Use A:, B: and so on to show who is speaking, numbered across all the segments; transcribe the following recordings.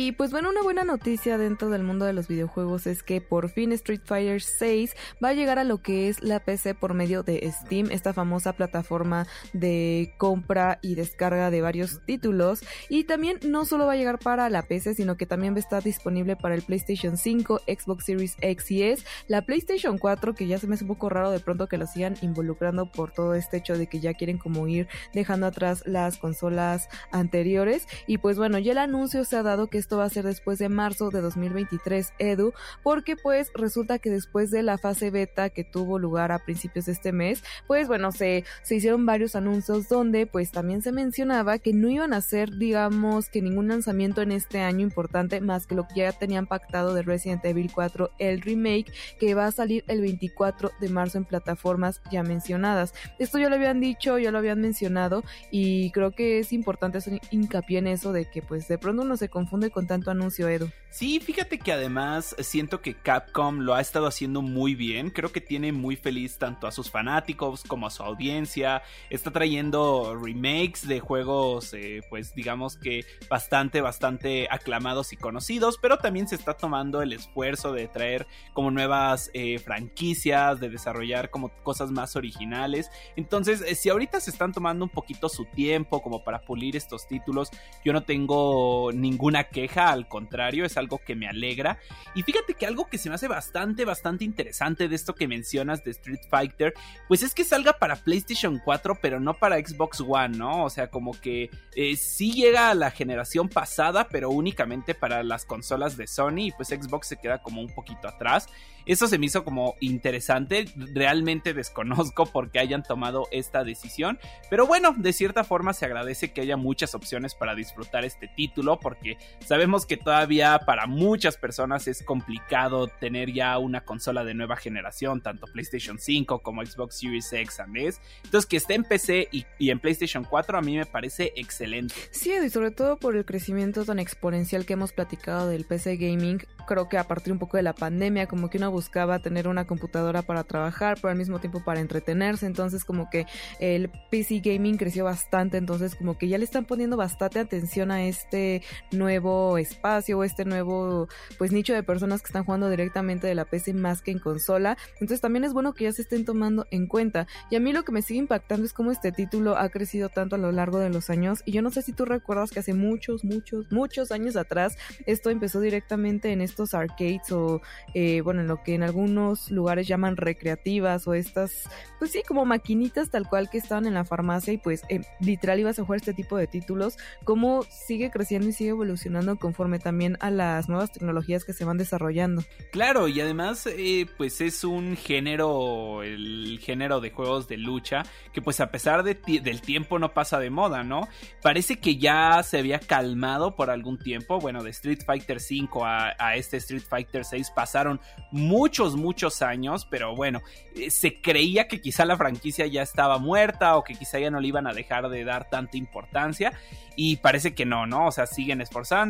A: Y pues bueno, una buena noticia dentro del mundo de los videojuegos es que por fin Street Fighter 6 va a llegar a lo que es la PC por medio de Steam, esta famosa plataforma de compra y descarga de varios títulos. Y también no solo va a llegar para la PC, sino que también va a estar disponible para el PlayStation 5, Xbox Series X y S, la PlayStation 4, que ya se me hace un poco raro de pronto que lo sigan involucrando por todo este hecho de que ya quieren como ir dejando atrás las consolas anteriores. Y pues bueno, ya el anuncio se ha dado que esto va a ser después de marzo de 2023, Edu, porque pues resulta que después de la fase beta que tuvo lugar a principios de este mes, pues bueno, se, se hicieron varios anuncios donde pues también se mencionaba que no iban a hacer, digamos, que ningún lanzamiento en este año importante más que lo que ya tenían pactado de Resident Evil 4, el remake, que va a salir el 24 de marzo en plataformas ya mencionadas. Esto ya lo habían dicho, ya lo habían mencionado y creo que es importante hacer hincapié en eso de que pues de pronto uno se confunde con tanto anuncio, Edu.
B: Sí, fíjate que además siento que Capcom lo ha estado haciendo muy bien. Creo que tiene muy feliz tanto a sus fanáticos como a su audiencia. Está trayendo remakes de juegos, eh, pues digamos que bastante, bastante aclamados y conocidos. Pero también se está tomando el esfuerzo de traer como nuevas eh, franquicias, de desarrollar como cosas más originales. Entonces, eh, si ahorita se están tomando un poquito su tiempo como para pulir estos títulos, yo no tengo ninguna queja, al contrario, es algo que me alegra. Y fíjate que algo que se me hace bastante, bastante interesante de esto que mencionas de Street Fighter, pues es que salga para PlayStation 4, pero no para Xbox One, ¿no? O sea, como que eh, sí llega a la generación pasada, pero únicamente para las consolas de Sony, y pues Xbox se queda como un poquito atrás. Eso se me hizo como interesante, realmente desconozco por qué hayan tomado esta decisión, pero bueno, de cierta forma se agradece que haya muchas opciones para disfrutar este título, porque sabemos que todavía para muchas personas es complicado tener ya una consola de nueva generación, tanto PlayStation 5 como Xbox Series X and S. Entonces, que esté en PC y, y en PlayStation 4 a mí me parece excelente.
A: Sí, y sobre todo por el crecimiento tan exponencial que hemos platicado del PC gaming, creo que a partir un poco de la pandemia, como que uno buscaba tener una computadora para trabajar, pero al mismo tiempo para entretenerse, entonces como que el PC gaming creció bastante, entonces como que ya le están poniendo bastante atención a este nuevo espacio o este nuevo pues nicho de personas que están jugando directamente de la PC más que en consola, entonces también es bueno que ya se estén tomando en cuenta. Y a mí lo que me sigue impactando es cómo este título ha crecido tanto a lo largo de los años. Y yo no sé si tú recuerdas que hace muchos, muchos, muchos años atrás esto empezó directamente en estos arcades o eh, bueno, en lo que en algunos lugares llaman recreativas o estas, pues sí, como maquinitas tal cual que estaban en la farmacia y pues eh, literal ibas a jugar este tipo de títulos, cómo sigue creciendo y sigue evolucionando conforme también a las nuevas tecnologías que se van desarrollando.
B: Claro, y además eh, pues es un género, el género de juegos de lucha, que pues a pesar de del tiempo no pasa de moda, ¿no? Parece que ya se había calmado por algún tiempo, bueno, de Street Fighter 5 a, a este Street Fighter 6 pasaron muchos, muchos años, pero bueno, eh, se creía que quizá la franquicia ya estaba muerta o que quizá ya no le iban a dejar de dar tanta importancia y parece que no, ¿no? O sea, siguen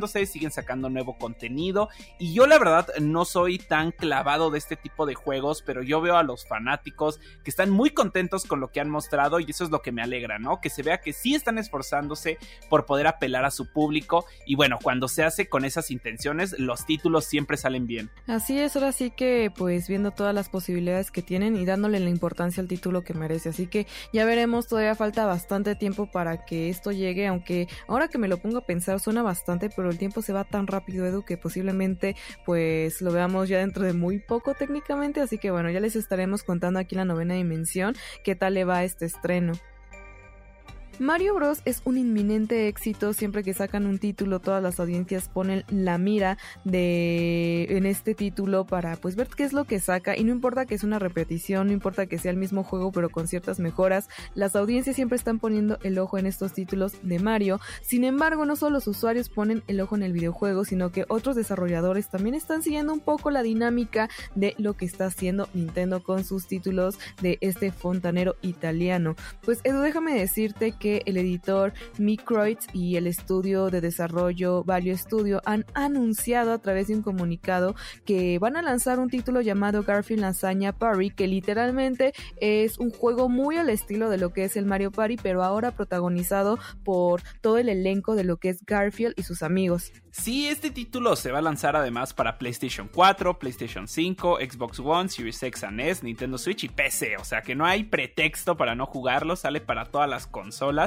B: esforzándose, siguen sacando nuevo contenido y yo la verdad no soy tan clavado de este tipo de juegos, pero yo veo a los fanáticos que están muy contentos con lo que han mostrado y eso es lo que me alegra, ¿no? Que se vea que sí están esforzándose por poder apelar a su público y bueno, cuando se hace con esas intenciones, los títulos siempre salen bien.
A: Así es, ahora sí que pues viendo todas las posibilidades que tienen y dándole la importancia al título que merece. Así que ya veremos, todavía falta bastante tiempo para que esto llegue, aunque ahora que me lo pongo a pensar suena bastante, pero tiempo se va tan rápido, Edu, que posiblemente pues lo veamos ya dentro de muy poco técnicamente. Así que bueno, ya les estaremos contando aquí la novena dimensión qué tal le va este estreno. Mario Bros es un inminente éxito siempre que sacan un título todas las audiencias ponen la mira de en este título para pues ver qué es lo que saca y no importa que es una repetición no importa que sea el mismo juego pero con ciertas mejoras las audiencias siempre están poniendo el ojo en estos títulos de Mario. Sin embargo no solo los usuarios ponen el ojo en el videojuego sino que otros desarrolladores también están siguiendo un poco la dinámica de lo que está haciendo Nintendo con sus títulos de este fontanero italiano. Pues Edu déjame decirte que el editor Microids y el estudio de desarrollo Value Studio han anunciado a través de un comunicado que van a lanzar un título llamado Garfield Lasaña Party, que literalmente es un juego muy al estilo de lo que es el Mario Party, pero ahora protagonizado por todo el elenco de lo que es Garfield y sus amigos.
B: Sí, este título se va a lanzar además para PlayStation 4, PlayStation 5, Xbox One, Series X and S, Nintendo Switch y PC. O sea que no hay pretexto para no jugarlo, sale para todas las consolas.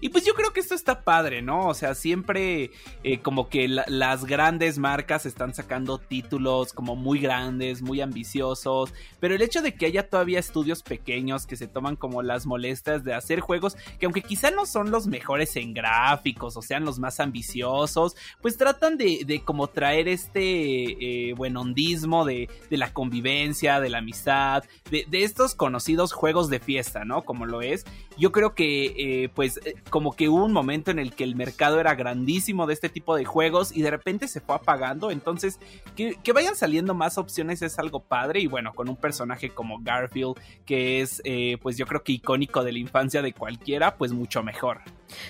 B: Y pues yo creo que esto está padre, ¿no? O sea, siempre eh, como que las grandes marcas están sacando títulos como muy grandes, muy ambiciosos. Pero el hecho de que haya todavía estudios pequeños que se toman como las molestias de hacer juegos que aunque quizá no son los mejores en gráficos o sean los más ambiciosos, pues tratan de, como traer este eh, buen hondismo de, la convivencia, de la amistad, de, estos conocidos juegos de fiesta, ¿no? Como lo es. Yo creo que eh, pues eh, como que hubo un momento en el que el mercado era grandísimo de este tipo de juegos y de repente se fue apagando. Entonces, que, vayan saliendo más opciones es algo padre. Y bueno, con un personaje como Garfield, que es pues yo creo que icónico de la infancia de cualquiera, pues mucho mejor.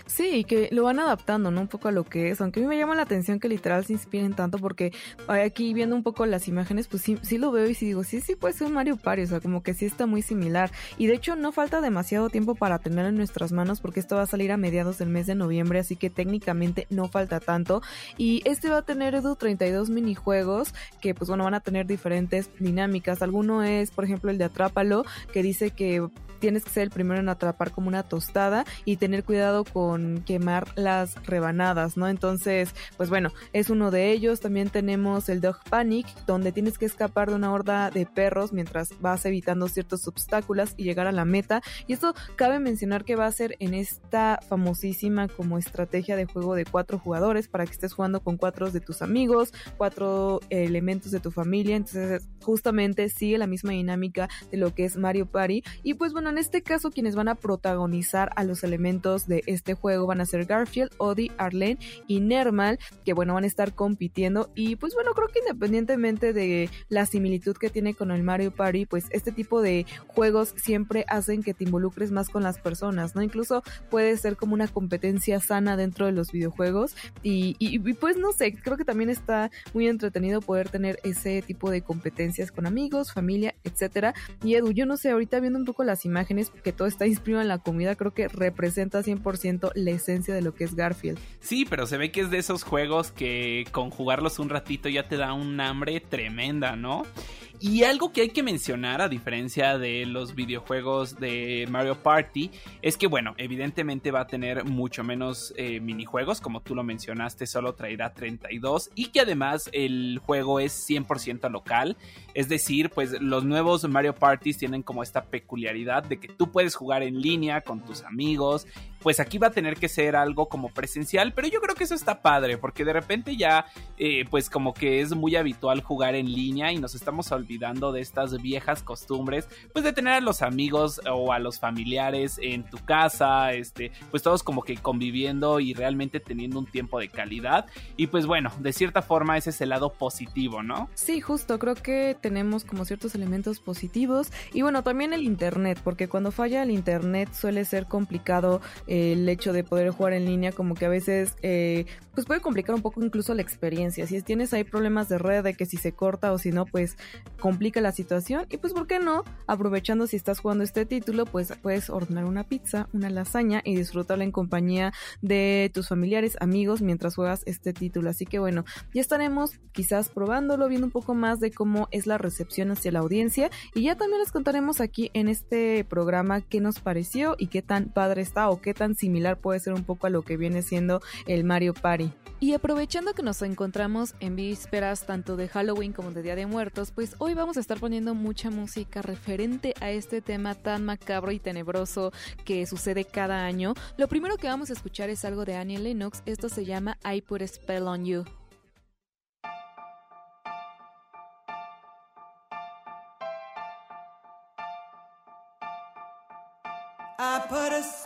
A: Sí, que lo van adaptando, ¿no? Un poco a lo que es, aunque a mí me llama la atención que literal se inspiren tanto porque aquí viendo un poco las imágenes, pues sí, sí lo veo y sí digo, sí, sí puede ser un Mario Party, o sea, como que sí está muy similar. Y de hecho no falta demasiado tiempo para tenerlo en nuestras manos porque esto va a salir a mediados del mes de noviembre, así que técnicamente no falta tanto. Y este va a tener, Edu, 32 minijuegos que pues bueno, van a tener diferentes dinámicas. Alguno es, por ejemplo, el de Atrápalo, que dice que tienes que ser el primero en atrapar como una tostada y tener cuidado con quemar las rebanadas, ¿no? Entonces, pues bueno, es uno de ellos. También tenemos el Dog Panic, donde tienes que escapar de una horda de perros mientras vas evitando ciertos obstáculos y llegar a la meta. Y esto cabe mencionar que va a ser en esta famosísima como estrategia de juego de cuatro jugadores para que estés jugando con cuatro de tus amigos, cuatro elementos de tu familia. Entonces, justamente sigue la misma dinámica de lo que es Mario Party. Y pues bueno, en este caso quienes van a protagonizar a los elementos de este juego van a ser Garfield, Odie, Arlene y Nermal, que bueno, van a estar compitiendo y pues bueno, creo que independientemente de la similitud que tiene con el Mario Party, pues este tipo de juegos siempre hacen que te involucres más con las personas, ¿no? Incluso puede ser como una competencia sana dentro de los videojuegos y, y pues no sé, creo que también está muy entretenido poder tener ese tipo de competencias con amigos, familia, etcétera. Y Edu, yo no sé, ahorita viendo un poco las imágenes, imágenes, que todo está inspirado en la comida, creo que representa 100% la esencia de lo que es Garfield.
B: Sí, pero se ve que es de esos juegos que con jugarlos un ratito ya te da un hambre tremenda, ¿no? Y algo que hay que mencionar, a diferencia de los videojuegos de Mario Party, es que, bueno, evidentemente va a tener mucho menos eh, minijuegos, como tú lo mencionaste, solo traerá 32, y que además el juego es 100% local, es decir, pues los nuevos Mario Parties tienen como esta peculiaridad de que tú puedes jugar en línea con tus amigos, pues aquí va a tener que ser algo como presencial, pero yo creo que eso está padre, porque de repente ya, eh, pues como que es muy habitual jugar en línea y nos estamos olvidando de estas viejas costumbres, pues de tener a los amigos o a los familiares en tu casa, este, pues todos como que conviviendo y realmente teniendo un tiempo de calidad. Y pues bueno, de cierta forma ese es el lado positivo, ¿no?
A: Sí, justo, creo que tenemos como ciertos elementos positivos y bueno, también el internet, porque cuando falla el internet suele ser complicado el hecho de poder jugar en línea como que a veces eh, pues puede complicar un poco incluso la experiencia. Si tienes ahí problemas de red, de que si se corta o si no, pues complica la situación. Y pues, ¿por qué no? Aprovechando si estás jugando este título, pues puedes ordenar una pizza, una lasaña y disfrutarla en compañía de tus familiares, amigos, mientras juegas este título. Así que bueno, ya estaremos quizás probándolo, viendo un poco más de cómo es la recepción hacia la audiencia. Y ya también les contaremos aquí en este programa qué nos pareció y qué tan padre está o qué tan similar puede ser un poco a lo que viene siendo el Mario Party. Y aprovechando que nos encontramos en vísperas tanto de Halloween como de Día de Muertos, pues hoy vamos a estar poniendo mucha música referente a este tema tan macabro y tenebroso que sucede cada año. Lo primero que vamos a escuchar es algo de Annie Lennox, esto se llama I Put a Spell on You.
C: I put a